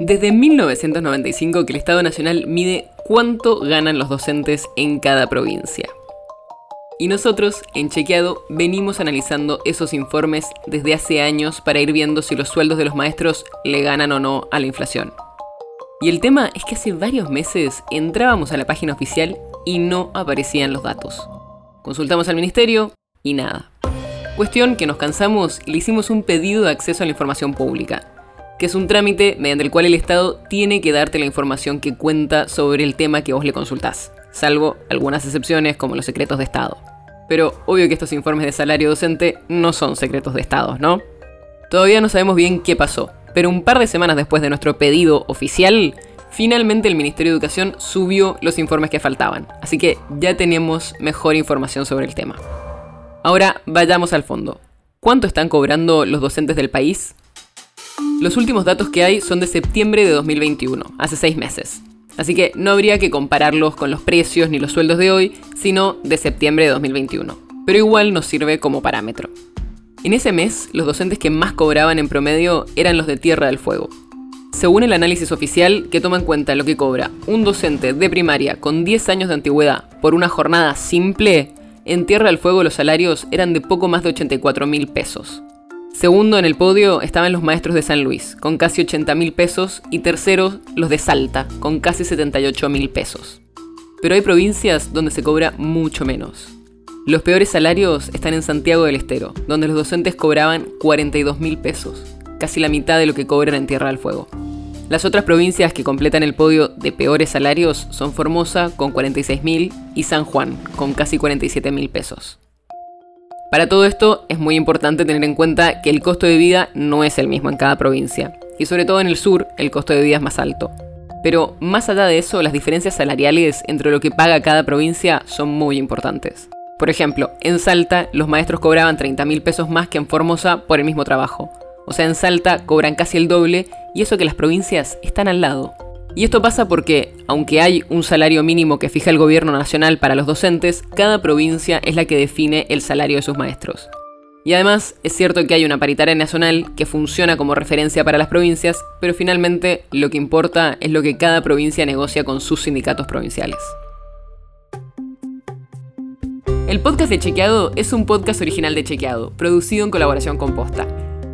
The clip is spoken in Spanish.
Desde 1995 que el Estado Nacional mide cuánto ganan los docentes en cada provincia. Y nosotros, en Chequeado, venimos analizando esos informes desde hace años para ir viendo si los sueldos de los maestros le ganan o no a la inflación. Y el tema es que hace varios meses entrábamos a la página oficial y no aparecían los datos. Consultamos al ministerio y nada. Cuestión que nos cansamos y le hicimos un pedido de acceso a la información pública, que es un trámite mediante el cual el Estado tiene que darte la información que cuenta sobre el tema que vos le consultás, salvo algunas excepciones como los secretos de Estado. Pero obvio que estos informes de salario docente no son secretos de Estado, ¿no? Todavía no sabemos bien qué pasó, pero un par de semanas después de nuestro pedido oficial, finalmente el Ministerio de Educación subió los informes que faltaban, así que ya tenemos mejor información sobre el tema. Ahora vayamos al fondo. ¿Cuánto están cobrando los docentes del país? Los últimos datos que hay son de septiembre de 2021, hace seis meses. Así que no habría que compararlos con los precios ni los sueldos de hoy, sino de septiembre de 2021. Pero igual nos sirve como parámetro. En ese mes, los docentes que más cobraban en promedio eran los de Tierra del Fuego. Según el análisis oficial, que toma en cuenta lo que cobra un docente de primaria con 10 años de antigüedad por una jornada simple, en Tierra del Fuego los salarios eran de poco más de 84 mil pesos. Segundo en el podio estaban los maestros de San Luis, con casi 80 mil pesos, y terceros los de Salta, con casi 78 mil pesos. Pero hay provincias donde se cobra mucho menos. Los peores salarios están en Santiago del Estero, donde los docentes cobraban 42 mil pesos, casi la mitad de lo que cobran en Tierra del Fuego. Las otras provincias que completan el podio de peores salarios son Formosa con 46 mil y San Juan con casi 47 mil pesos. Para todo esto es muy importante tener en cuenta que el costo de vida no es el mismo en cada provincia, y sobre todo en el sur el costo de vida es más alto. Pero más allá de eso, las diferencias salariales entre lo que paga cada provincia son muy importantes. Por ejemplo, en Salta los maestros cobraban 30 mil pesos más que en Formosa por el mismo trabajo. O sea, en Salta cobran casi el doble y eso que las provincias están al lado. Y esto pasa porque, aunque hay un salario mínimo que fija el gobierno nacional para los docentes, cada provincia es la que define el salario de sus maestros. Y además es cierto que hay una paritaria nacional que funciona como referencia para las provincias, pero finalmente lo que importa es lo que cada provincia negocia con sus sindicatos provinciales. El podcast de Chequeado es un podcast original de Chequeado, producido en colaboración con Posta.